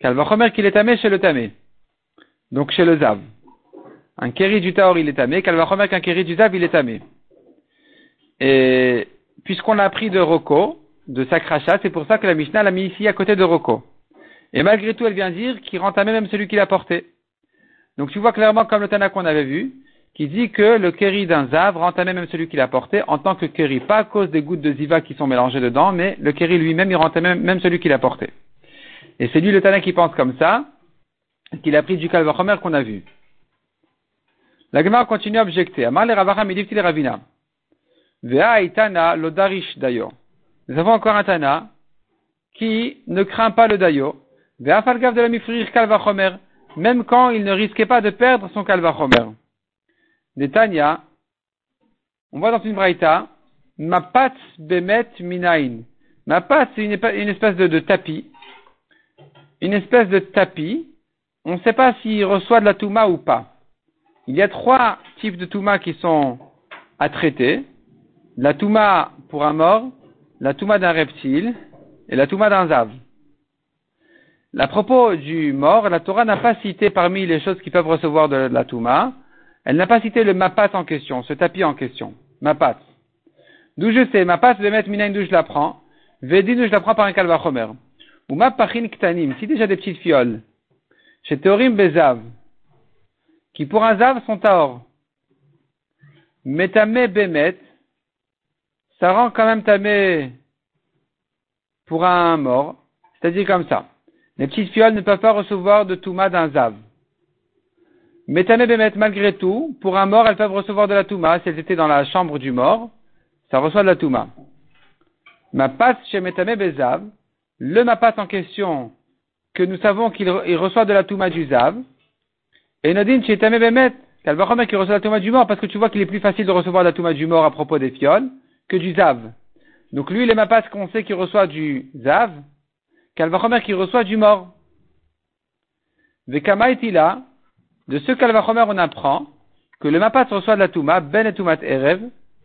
Kalvachomer qu'il est Tamé chez le Tamé. Donc, chez le Zav. Un Keri du Taor, il est Tamé, Kalvachomer qu'un Keri du Zav, il est Tamé. Et, puisqu'on l'a pris de Roko, de Sakracha, c'est pour ça que la Mishnah l'a mis ici à côté de Roko. Et malgré tout, elle vient dire qu'il rentamait même celui qui l'a porté. Donc tu vois clairement comme le Tana qu'on avait vu, qui dit que le Keri d'un Zav rentamait même celui qui l'a porté en tant que Keri, pas à cause des gouttes de Ziva qui sont mélangées dedans, mais le Keri lui-même, il rentamait même celui qui l'a porté. Et c'est lui le Tana qui pense comme ça, qu'il a pris du Kalvachomer qu'on a vu. La continue à objecter. Ravina. Vea itana lodarish dayo. Nous avons encore un Tana qui ne craint pas le dayo. Vea falgav de la. Même quand il ne risquait pas de perdre son kalvachomer. Des Tanya, on voit dans une braïta, mapat bemet minain. Mapat, c'est une, espèce de tapis. Une espèce de tapis. On ne sait pas s'il reçoit de la touma ou pas. Il y a trois types de touma qui sont à traiter la touma pour un mort, la touma d'un reptile et la touma d'un zav. À propos du mort, la Torah n'a pas cité parmi les choses qui peuvent recevoir de la touma, elle n'a pas cité le mapat en question, ce tapis en question. Mapat. D'où je sais, mapat, vais mettre minain d'où je la prends. Vedin, je la prends par un kalvachomer. Ou mapachin ktanim, si déjà des petites fioles. Chez Théorim bezav. Qui pour un zav sont taor. Metame bemet, ça rend quand même tamé pour un mort, c'est-à-dire comme ça. Les petites fioles ne peuvent pas recevoir de touma d'un zav. Mais tamé bémet, malgré tout, pour un mort, elles peuvent recevoir de la touma. Si elles étaient dans la chambre du mort, ça reçoit de la touma. Ma passe chez Metame Bezav, le mapat en question, que nous savons qu'il reçoit de la touma du zav, et Nadine chez Tamé Bemet, remettre qu'il reçoit la touma du mort, parce que tu vois qu'il est plus facile de recevoir de la touma du mort à propos des fioles, que du Zav. Donc lui, il est même pas ce qu'on sait qu'il reçoit du Zav, qu'Alvachomer qui reçoit du mort. là, de ce qu'Alvachomer on apprend que le Mapat reçoit de la Touma, Ben et Erev,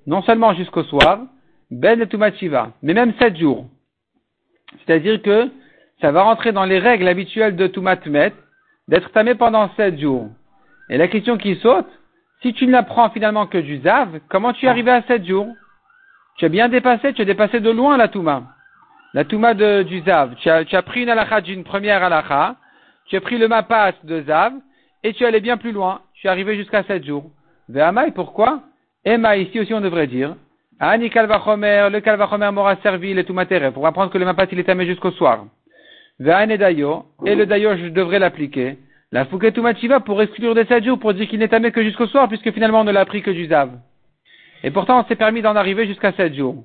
non seulement jusqu'au soir, Ben et Toumat Shiva, mais même sept jours. C'est-à-dire que ça va rentrer dans les règles habituelles de Toumat Met, d'être tamé pendant sept jours. Et la question qui saute, si tu ne l'apprends finalement que du Zav, comment tu es arrivé à sept jours? Tu as bien dépassé, tu as dépassé de loin la Touma. La Touma de, du Zav. Tu as, tu as pris une halakha d'une première halakha, tu as pris le mapas de Zav, et tu es allé bien plus loin. Tu es arrivé jusqu'à sept jours. Ve'amai, pourquoi? Emma, ici aussi on devrait dire. Ani kalvachomer, le kalvachomer m'aura servi le Toumatere, pour apprendre que le mapas il est amé jusqu'au soir. Ve'ane dayo, et le dayo je devrais l'appliquer. La Toumachiva pour exclure des sept jours, pour dire qu'il n'est amé que jusqu'au soir, puisque finalement on ne l'a pris que du Zav. Et pourtant, on s'est permis d'en arriver jusqu'à sept jours.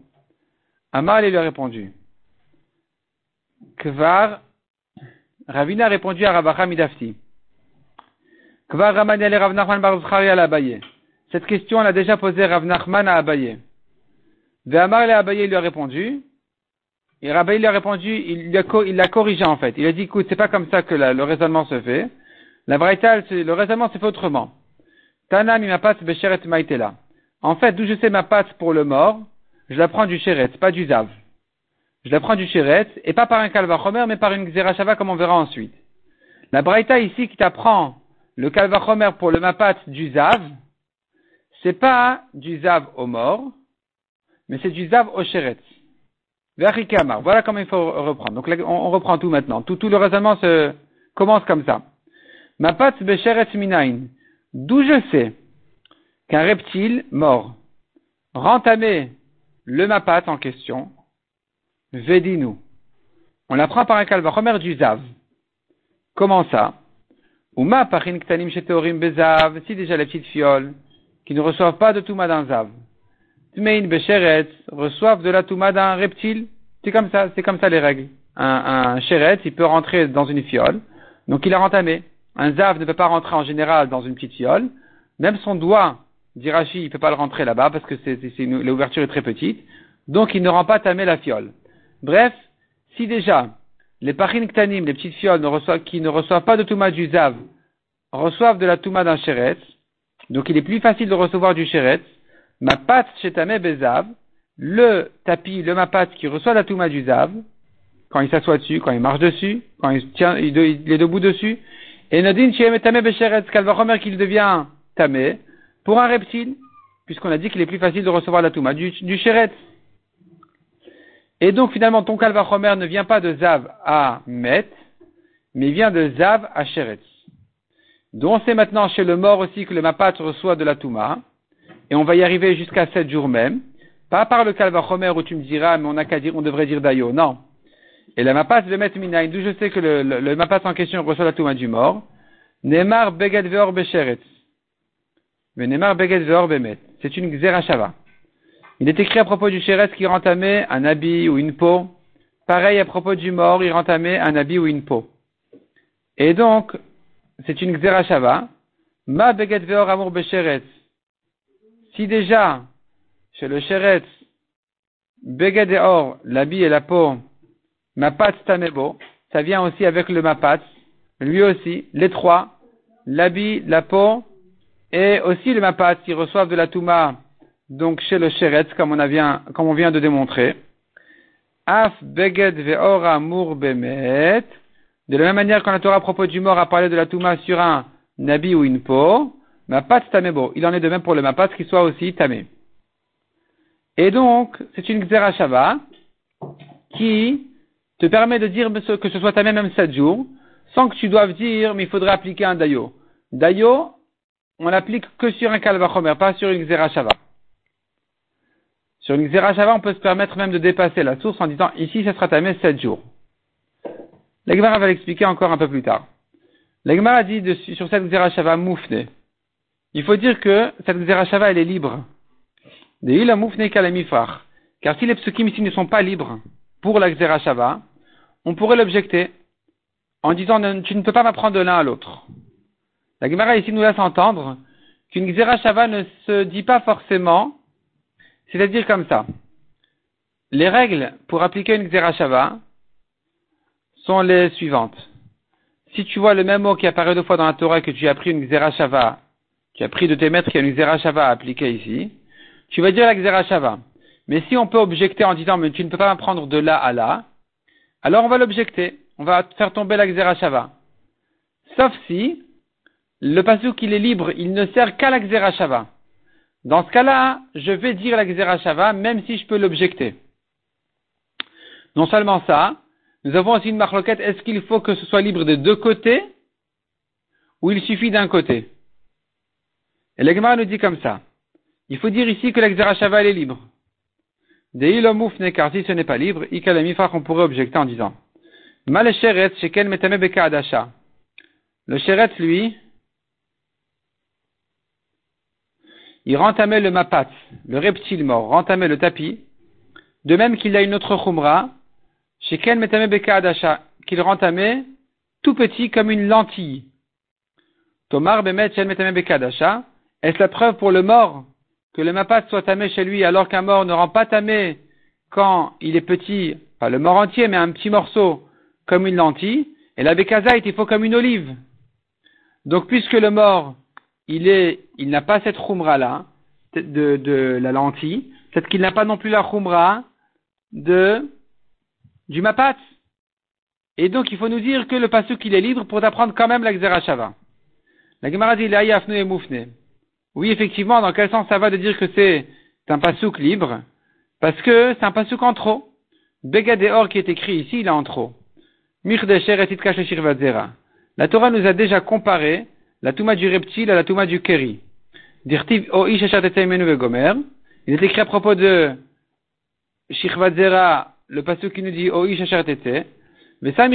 Amal lui a répondu. Kvar, Ravina a répondu à Ravacha Midafti. Kvar Ramanel et Rav Nachman à Abaye. Cette question, elle a déjà posé Rav Nachman à Abaye. Ve'amar le Abaye lui a répondu. Et Rabbi lui a répondu, il l'a corrigé en fait. Il a dit, écoute, c'est pas comme ça que le raisonnement se fait. La Braïta, le raisonnement se fait autrement. Tana mi ma passe besheret maïtela. En fait, d'où je sais ma passe pour le mort, je la prends du chéret, pas du zav. Je la prends du chéret, et pas par un kalvachomer, mais par une xerashava, comme on verra ensuite. La Braïta ici qui t'apprend le kalvachomer pour le mapat du zav, c'est pas du zav au mort, mais c'est du zav chéret. Voilà comment il faut reprendre. Donc on, reprend tout maintenant. Tout, tout le raisonnement se commence comme ça. Mapat besheret minain. D'où je sais qu'un reptile mort rentamé le mapat en question, vedinu. On l'apprend par un kalvachomer du zav. Comment ça? Uma parin ktanim sheteorim bezav, si déjà les petites fioles qui ne reçoivent pas de touma d'un zav. Reçoivent de la touma d'un reptile. C'est comme ça, c'est comme ça les règles. Un, un il peut rentrer dans une fiole, donc il a rentamé. Un zav ne peut pas rentrer en général dans une petite fiole. Même son doigt, dit il ne peut pas le rentrer là-bas parce que l'ouverture est très petite. Donc il ne rend pas tamé la fiole. Bref, si déjà les parin ktanim, les petites fioles qui ne reçoivent pas de touma du zav, reçoivent de la touma d'un chéret, donc il est plus facile de recevoir du chéret, ma patte chez tamé bezav, le tapis, le mapat qui reçoit la touma du zav, quand il s'assoit dessus, quand il marche dessus, quand il, tient, il, est debout dessus, et Nadine Tamé Becheretz, Kalvachomer qu'il devient Tamé, pour un reptile, puisqu'on a dit qu'il est plus facile de recevoir la Touma du, du Et donc finalement, ton Kalvachomer ne vient pas de Zav à Met, mais vient de Zav à Sheretz. Donc on sait maintenant chez le mort aussi que le Mapat reçoit de la Touma, et on va y arriver jusqu'à sept jours même. Pas par le Kalvachomer où tu me diras, mais on a qu'à dire, on devrait dire Dayo. Non. Et la mapas de mettre minaïn, d'où je sais que le, le, mapas en question reçoit la touma du mort. Neymar beged veor besheretz. Mais Neymar beged veor bemet. C'est une xerashava. Il est écrit à propos du chéret qui rentamait un habit ou une peau. Pareil à propos du mort, il rentamait un habit ou une peau. Et donc, c'est une xerashava. Ma beged veor amour besheretz. Si déjà, chez le chéret, beged or, l'habit et la peau, Mapat Tamebo, ça vient aussi avec le Mapat, lui aussi, les trois, l'habit, la peau, et aussi le Mapat qui reçoivent de la Touma, donc chez le Sheretz, comme on, vient, comme on vient de démontrer. Af Beged Veora Mur Bemet, de la même manière quand la Torah à propos du mort a parlé de la Touma sur un Nabi ou une peau, Mapat Tamebo, il en est de même pour le Mapat qui soit aussi Tamé. Et donc, c'est une Xerashava qui te permet de dire que ce soit ta même sept jours, sans que tu doives dire, mais il faudrait appliquer un dayo. Dayo, on l'applique que sur un kalvachomer, pas sur une xerashava. Sur une xerashava, on peut se permettre même de dépasser la source en disant, ici, ça sera tamé sept jours. L'Egmara va l'expliquer encore un peu plus tard. L'Egmara dit sur cette xerashava moufne. Il faut dire que cette xerashava, elle est libre. Car si les psukim ici ne sont pas libres, pour la Xerashava, on pourrait l'objecter en disant tu ne peux pas m'apprendre de l'un à l'autre. La Gemara ici nous laisse entendre qu'une Xerashava ne se dit pas forcément, c'est-à-dire comme ça. Les règles pour appliquer une Xerashava sont les suivantes. Si tu vois le même mot qui apparaît deux fois dans la Torah que tu as pris une Xerashava, tu as pris de tes maîtres qu'il y a une Xerashava à appliquer ici, tu vas dire la Xerashava. Mais si on peut objecter en disant, mais tu ne peux pas m'apprendre de là à là, alors on va l'objecter. On va faire tomber la Xerashava. Sauf si, le passage qu'il est libre, il ne sert qu'à la Xerashava. Dans ce cas-là, je vais dire la Xerashava, même si je peux l'objecter. Non seulement ça, nous avons aussi une marloquette, est-ce qu'il faut que ce soit libre des deux côtés, ou il suffit d'un côté? Et l'Egma nous dit comme ça. Il faut dire ici que la Xerashava, elle est libre. Des car si ce n'est pas libre, on pourrait objecter en disant Mal sheket metame beka. Le sheret, lui, il rentamait le mapat, le reptile mort, rentamait le tapis, de même qu'il a une autre chumra, sheken metame beka qu'il rentamait tout petit comme une lentille. Tomar bemet shen metame beka adasha, est-ce la preuve pour le mort que le mapat soit tamé chez lui alors qu'un mort ne rend pas tamé quand il est petit pas le mort entier, mais un petit morceau comme une lentille, et la Bekazait, il faut comme une olive. Donc, puisque le mort, il est, il n'a pas cette khumra là, de, la lentille, peut-être qu'il n'a pas non plus la khumra de, du mapat. Et donc, il faut nous dire que le pasuk, il est libre pour apprendre quand même la Shava. La Gemara dit, et moufne. Oui, effectivement, dans quel sens ça va de dire que c'est un pasouk libre? Parce que c'est un pasouk en trop. Begadeor qui est écrit ici, il est en trop. La Torah nous a déjà comparé la touma du reptile à la touma du keri. Dirtiv Il est écrit à propos de Shirvadzera, le pasouk qui nous dit o ish mais ça,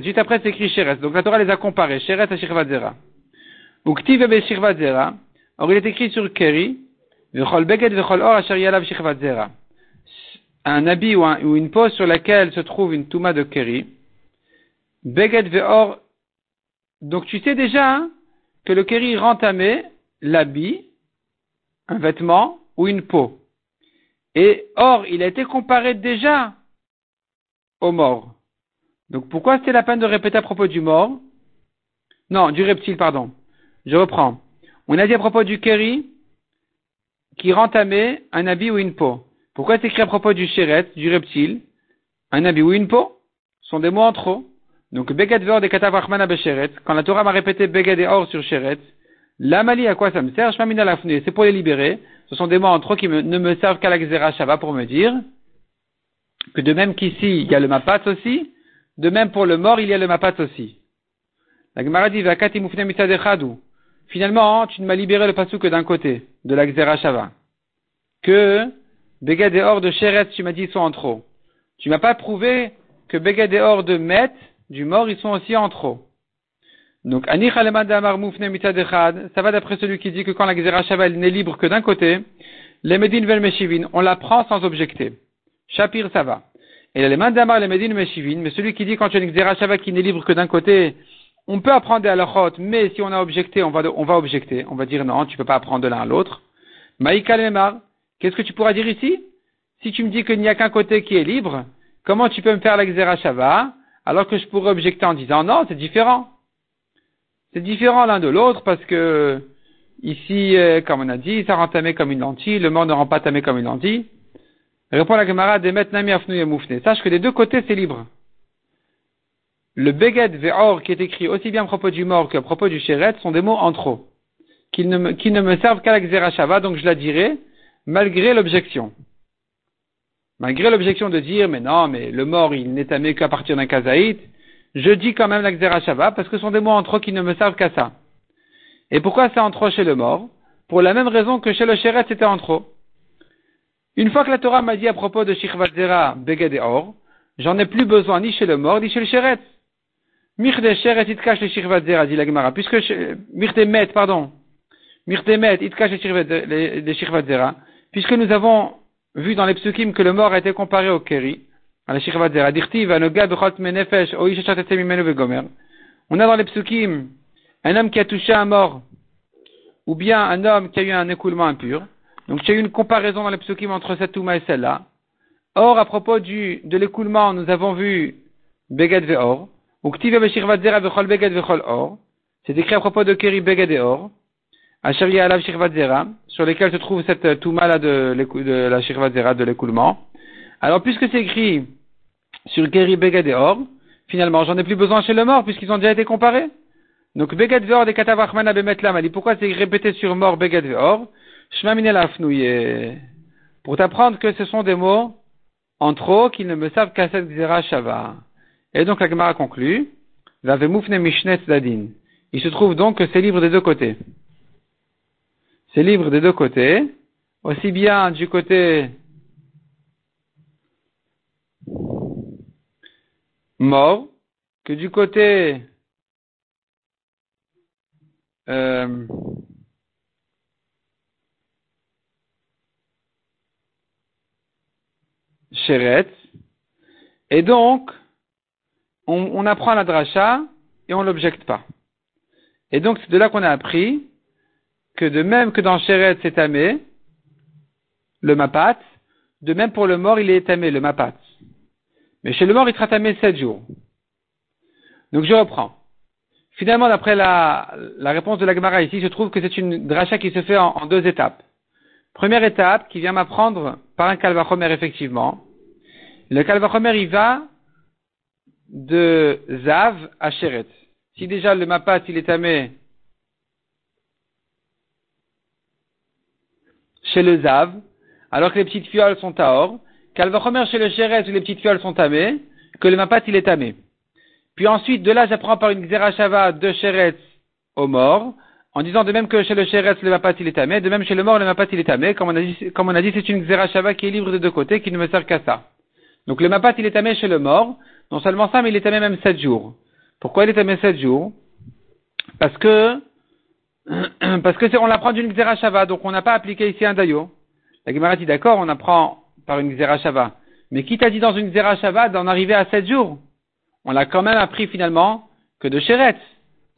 Juste après, c'est écrit Sheres. Donc la Torah les a comparés. Sheres à Shirvadzera. Ou Ktiv be Shirvadzera. Or, il est écrit sur Keri. Un habit ou, un, ou, une pose sur laquelle se trouve une touma de Keri. Beged veor. Donc tu sais déjà que le Keri rend l'habit, un vêtement ou une peau. Et or, il a été comparé déjà au mort. Donc pourquoi c'était la peine de répéter à propos du mort? Non, du reptile, pardon. Je reprends. On a dit à propos du keri qui rentamait un habit ou une peau. Pourquoi c'est écrit à propos du chéret, du reptile, un habit ou une peau? Sont des mots en trop. Donc, Begad Veor de Besheret, quand la Torah m'a répété Begad et Or sur Sheret, l'Amali à quoi ça me sert? C'est pour les libérer. Ce sont des mots en trop qui ne me servent qu'à la Xera Shava pour me dire que de même qu'ici, il y a le mapat aussi, de même pour le mort, il y a le mapat aussi. La Gemara dit, Finalement, tu ne m'as libéré le passou que d'un côté, de la Xera Shava. Que Begad et de Sheret, tu m'as dit, sont en trop. Tu m'as pas prouvé que Begad et Or de Met, du mort, ils sont aussi en trop. Donc, ça va d'après celui qui dit que quand la Xera Shava n'est libre que d'un côté, les Medin Meshivin, on la prend sans objecter. Shapir, ça va. Et les d'Amar, les Médines Meshivin, mais celui qui dit quand tu as une Xera qui n'est libre que d'un côté, on peut apprendre à l'achot, mais si on a objecté, on va, on va objecter. On va dire non, tu peux pas apprendre de l'un à l'autre. Maïka Lemar, qu'est-ce que tu pourras dire ici? Si tu me dis qu'il n'y a qu'un côté qui est libre, comment tu peux me faire Xera alors que je pourrais objecter en disant non, c'est différent. C'est différent l'un de l'autre parce que ici, euh, comme on a dit, ça rend tamé comme une lentille, le mort ne rend pas tamé comme une lentille. Répond la Gemara de Metnami Afnu Moufne. Sache que des deux côtés, c'est libre. Le Beged Ve'or qui est écrit aussi bien à propos du mort qu'à propos du Sheret sont des mots en trop, qui ne me, servent qu'à la Shava, donc je la dirai, malgré l'objection. Malgré l'objection de dire, mais non, mais le mort, il n'est amé qu'à partir d'un kazaït, je dis quand même la Shava parce que ce sont des mots en trop qui ne me servent qu'à ça. Et pourquoi c'est en trop chez le mort? Pour la même raison que chez le Sheret c'était en trop. Une fois que la Torah m'a dit à propos de Shichvazera Beged Or, j'en ai plus besoin ni chez le mort, ni chez le Sheret. Mirte Sheret itkash le Shichvazera, dit la Gemara. Puisque, Mirte Met, pardon. Mirte Met itkash le Shichvazera. Puisque nous avons vu dans les psukim que le mort a été comparé au Keri, à la Shichvazera. Dirtiv, Anoga Bechot Menefesh, Etzemimenu Vegomer. On a dans les psukim un homme qui a touché un mort, ou bien un homme qui a eu un écoulement impur. Donc, a eu une comparaison dans les psukim entre cette Touma et celle-là. Or, à propos de l'écoulement, nous avons vu Beged Ve'or. C'est écrit à propos de Keri Beged et Or. Sur lesquels se trouve cette Touma là de, la Shirvadzera de l'écoulement. Alors, puisque c'est écrit sur Keri Beged finalement, j'en ai plus besoin chez le mort, puisqu'ils ont déjà été comparés. Donc, Beged Ve'or de Katavachman Abemetlam, a dit pourquoi c'est répété sur mort Beged Ve'or? Pour t'apprendre que ce sont des mots en trop qui ne me savent qu'à cette Shava. Et donc la Gemara conclut. Il se trouve donc que c'est libre des deux côtés. C'est libre des deux côtés, aussi bien du côté mort que du côté euh, Sheret. Et donc, on, apprend la dracha et on l'objecte pas. Et donc, c'est de là qu'on a appris que de même que dans Sheret c'est tamé, le mapat, de même pour le mort il est tamé, le mapat. Mais chez le mort, il sera tamé sept jours. Donc je reprends. Finalement, d'après la, réponse de la Gemara ici, je trouve que c'est une dracha qui se fait en, deux étapes. Première étape, qui vient m'apprendre par un kalvachomer effectivement. Le kalvachomer, il va de Zav à Sheret. Si déjà le mapat, il est tamé chez le Zav, alors que les petites fioles sont à or, kalvachomer chez le Sheret où les petites fioles sont tamées, que le mapat, il est tamé. Puis ensuite, de là, j'apprends par une Xerashava de Sheretz au mort, en disant de même que chez le Sheretz, le Mapat il est tamé, de même chez le mort, le Mapat il est tamé. Comme on a dit, comme on a dit, c'est une Xerashava qui est libre de deux côtés, qui ne me sert qu'à ça. Donc le Mapat il est tamé chez le mort, non seulement ça, mais il est tamé même sept jours. Pourquoi il est tamé sept jours? Parce que, [clears throat] parce que on l'apprend d'une Xerashava, donc on n'a pas appliqué ici un Dayo. La Gemara dit d'accord, on apprend par une Xerashava. Mais qui t'a dit dans une Xerashava d'en arriver à sept jours? On l'a quand même appris finalement que de Chéret.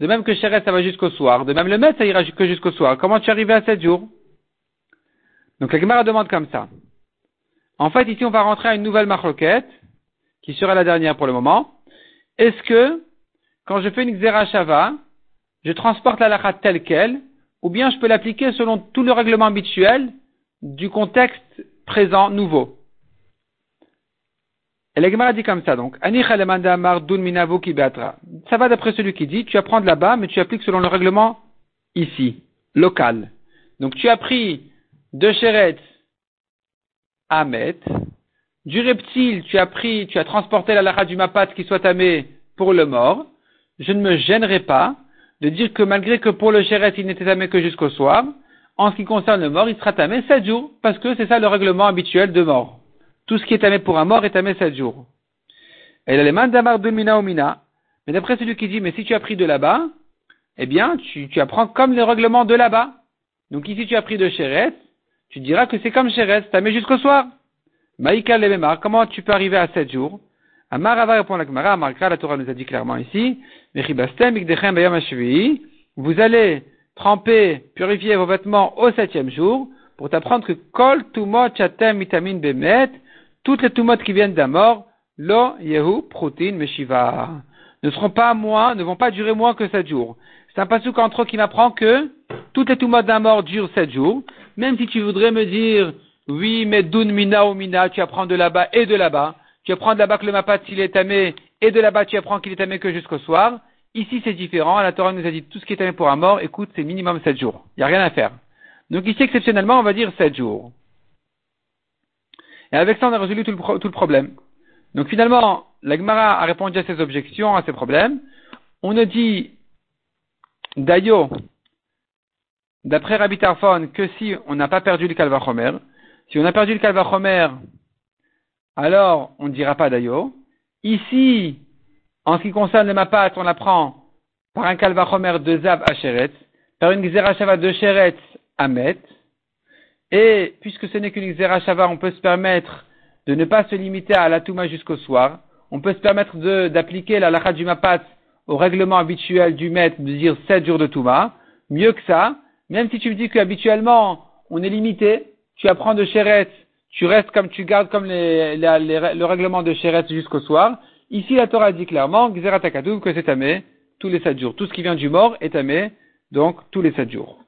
De même que Chéret, ça va jusqu'au soir. De même le maître, ça ira que jusqu'au soir. Comment tu es arrivé à 7 jours? Donc la Gemara demande comme ça. En fait, ici, on va rentrer à une nouvelle marloquette, qui sera la dernière pour le moment. Est-ce que, quand je fais une Xerashava, je transporte la lachat telle qu'elle, ou bien je peux l'appliquer selon tout le règlement habituel du contexte présent nouveau? Et la dit comme ça, donc. Ça va d'après celui qui dit, tu apprends de là-bas, mais tu appliques selon le règlement ici, local. Donc tu as pris de Chéret à Met, du reptile, tu as pris, tu as transporté la lara du mapat qui soit tamé pour le mort. Je ne me gênerai pas de dire que malgré que pour le Chéret, il n'était tamé que jusqu'au soir, en ce qui concerne le mort, il sera tamé sept jours, parce que c'est ça le règlement habituel de mort. Tout ce qui est tamé pour un mort est tamé sept jours. Et les mandamar de mina mina. Mais d'après celui qui dit, mais si tu as pris de là-bas, eh bien, tu, tu apprends comme les règlements de là-bas. Donc ici, tu as pris de Chéret, tu diras que c'est comme Chéret, tamé jusqu'au soir. Maïka Levemar, comment tu peux arriver à sept jours? Amarava répond la Gemara, Amarkra, la Torah nous a dit clairement ici, vous allez tremper, purifier vos vêtements au septième jour, pour t'apprendre que kol tumot chatem mitamin bemet, toutes les tumotes qui viennent d'un mort, lo yehu protein meshiva, ne seront pas moins, ne vont pas durer moins que sept jours. C'est un passage entre qui m'apprend que toutes les tumotes d'un mort durent sept jours, même si tu voudrais me dire, oui, mais dun mina ou mina, tu apprends de là-bas et de là-bas, tu apprends de là-bas que le mapat s'il est tamé, et de là-bas tu apprends qu'il est tamé que jusqu'au soir. Ici c'est différent, la Torah nous a dit tout ce qui est tamé pour un mort, écoute, c'est minimum sept jours. Il n'y a rien à faire. Donc ici exceptionnellement on va dire sept jours. Et avec ça, on a résolu tout le, problème. Donc finalement, la Gemara a répondu à ses objections, à ses problèmes. On a dit, Dayo, d'après Rabbi Tarfon, que si on n'a pas perdu le Kalvachomer, si on a perdu le Kalvachomer, alors on ne dira pas Dayo. Ici, en ce qui concerne le Mapat, on apprend par un Kalvachomer de Zav à Sheret, par une Xerashava de Sheret à Met, et puisque ce n'est qu'une Xerashava, on peut se permettre de ne pas se limiter à la Touma jusqu'au soir. On peut se permettre d'appliquer la Lacha du Mapat au règlement habituel du maître de dire 7 jours de Touma. Mieux que ça, même si tu me dis qu'habituellement on est limité, tu apprends de Chéret, tu restes comme tu gardes comme le règlement de Chéret jusqu'au soir. Ici, la Torah dit clairement, que c'est tamé tous les 7 jours. Tout ce qui vient du mort est tamé, donc tous les 7 jours.